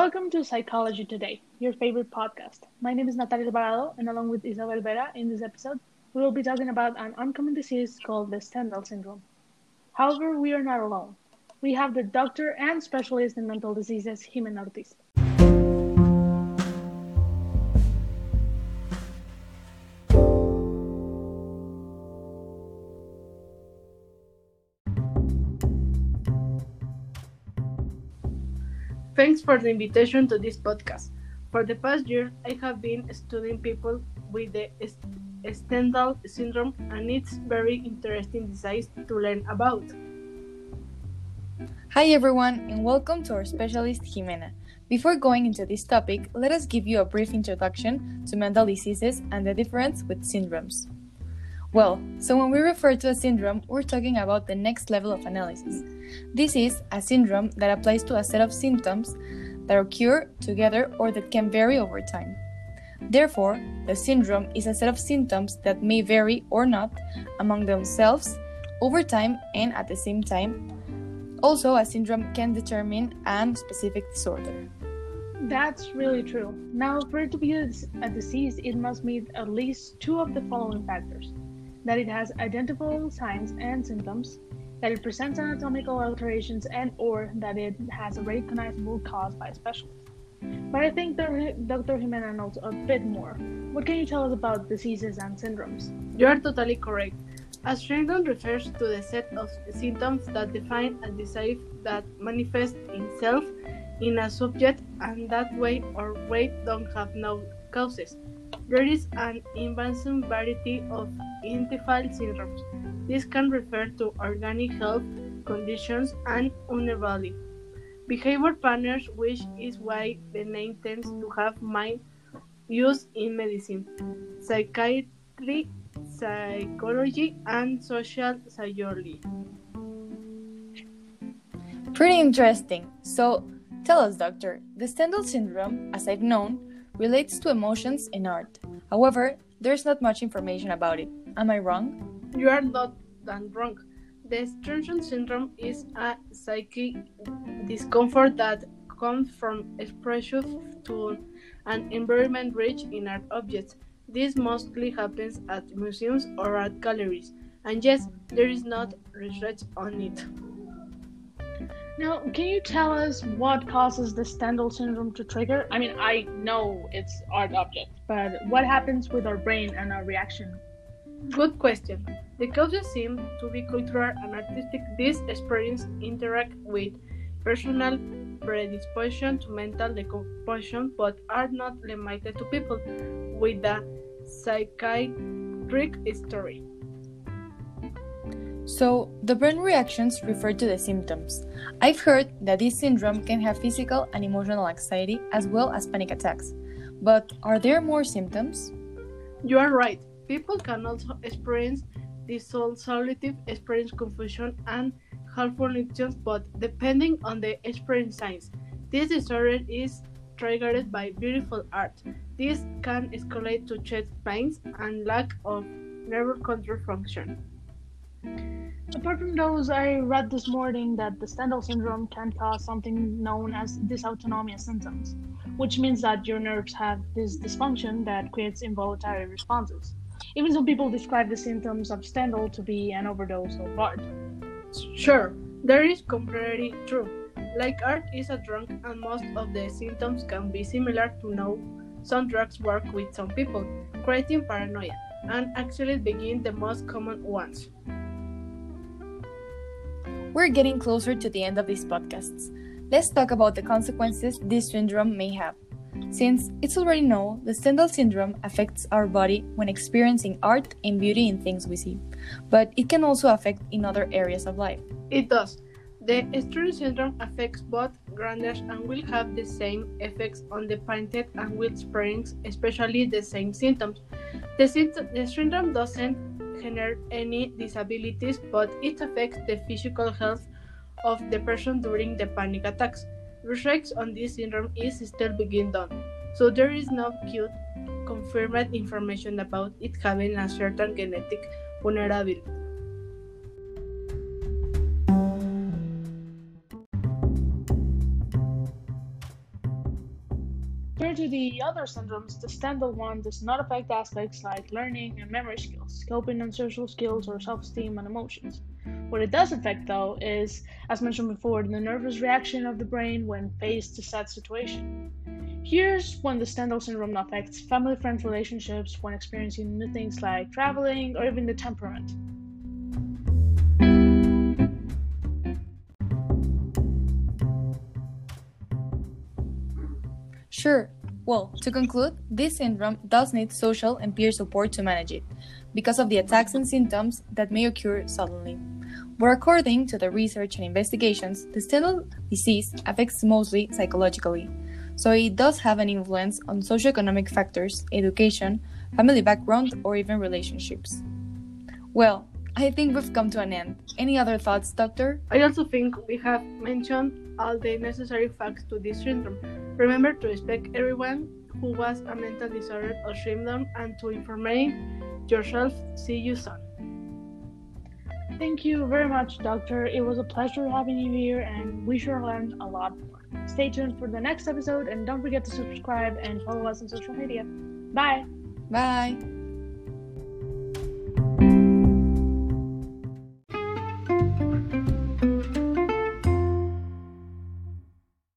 Welcome to Psychology Today, your favorite podcast. My name is Natalia Alvarado, and along with Isabel Vera, in this episode, we will be talking about an uncommon disease called the Stendhal syndrome. However, we are not alone. We have the doctor and specialist in mental diseases, Jimena Ortiz. Thanks for the invitation to this podcast. For the past year, I have been studying people with the Stendhal syndrome, and it's very interesting disease to learn about. Hi everyone, and welcome to our specialist Jimena. Before going into this topic, let us give you a brief introduction to mental diseases and the difference with syndromes. Well, so when we refer to a syndrome, we're talking about the next level of analysis. This is a syndrome that applies to a set of symptoms that occur together or that can vary over time. Therefore, the syndrome is a set of symptoms that may vary or not among themselves over time and at the same time. Also, a syndrome can determine a specific disorder. That's really true. Now, for it to be a disease, it must meet at least two of the following factors that it has identifiable signs and symptoms, that it presents anatomical alterations, and or that it has a recognizable cause by a specialist. But I think Dr. Jimena knows a bit more. What can you tell us about diseases and syndromes? You are totally correct. A syndrome refers to the set of symptoms that define a disease that manifests itself in a subject and that way or way don't have no causes. There is an immense variety of identifiable syndromes. This can refer to organic health conditions and vulnerability. Behavior patterns, which is why the name tends to have mind used in medicine, psychiatry, psychology, and social psychology. Pretty interesting. So, tell us, doctor, the Stendhal syndrome, as I've known, relates to emotions in art. However, there's not much information about it. Am I wrong? You are not wrong. The Stendhal syndrome is a psychic discomfort that comes from exposure to an environment rich in art objects. This mostly happens at museums or art galleries, and yes, there is not research on it. Now, can you tell us what causes the Stendhal syndrome to trigger? I mean, I know it's art object, but what happens with our brain and our reaction? Good question. The causes seem to be cultural and artistic. These experiences interact with personal predisposition to mental decomposition, but are not limited to people with a psychiatric history. So, the brain reactions refer to the symptoms. I've heard that this syndrome can have physical and emotional anxiety as well as panic attacks. But are there more symptoms? You are right. People can also experience dissociative experience confusion and hallucinations, but depending on the experience signs. This disorder is triggered by beautiful art. This can escalate to chest pains and lack of nerve control function. Apart from those, I read this morning that the Stendhal syndrome can cause something known as dysautonomia symptoms, which means that your nerves have this dysfunction that creates involuntary responses. Even some people describe the symptoms of Stendhal to be an overdose of art. Sure, there is completely true. Like art is a drug, and most of the symptoms can be similar to know some drugs work with some people, creating paranoia, and actually begin the most common ones. We're getting closer to the end of these podcasts. Let's talk about the consequences this syndrome may have. Since it's already known, the Stendhal syndrome affects our body when experiencing art and beauty in things we see, but it can also affect in other areas of life. It does. The Stendhal syndrome affects both grandeurs and will have the same effects on the painted and will experience especially the same symptoms. The, the syndrome doesn't generate any disabilities, but it affects the physical health of the person during the panic attacks. Research on this syndrome is still being done, so there is no cute confirmed information about it having a certain genetic vulnerability. To the other syndromes, the Stendhal one does not affect aspects like learning and memory skills, coping and social skills, or self esteem and emotions. What it does affect, though, is, as mentioned before, the nervous reaction of the brain when faced to sad situation. Here's when the Stendhal syndrome affects family friend relationships when experiencing new things like traveling or even the temperament. Sure. Well, to conclude, this syndrome does need social and peer support to manage it, because of the attacks and symptoms that may occur suddenly. But according to the research and investigations, the Stendhal disease affects mostly psychologically, so it does have an influence on socioeconomic factors, education, family background, or even relationships. Well, I think we've come to an end. Any other thoughts, Doctor? I also think we have mentioned all the necessary facts to this syndrome. Remember to respect everyone who has a mental disorder or syndrome and to inform yourself. See you soon. Thank you very much, Doctor. It was a pleasure having you here, and we sure learned a lot more. Stay tuned for the next episode, and don't forget to subscribe and follow us on social media. Bye. Bye.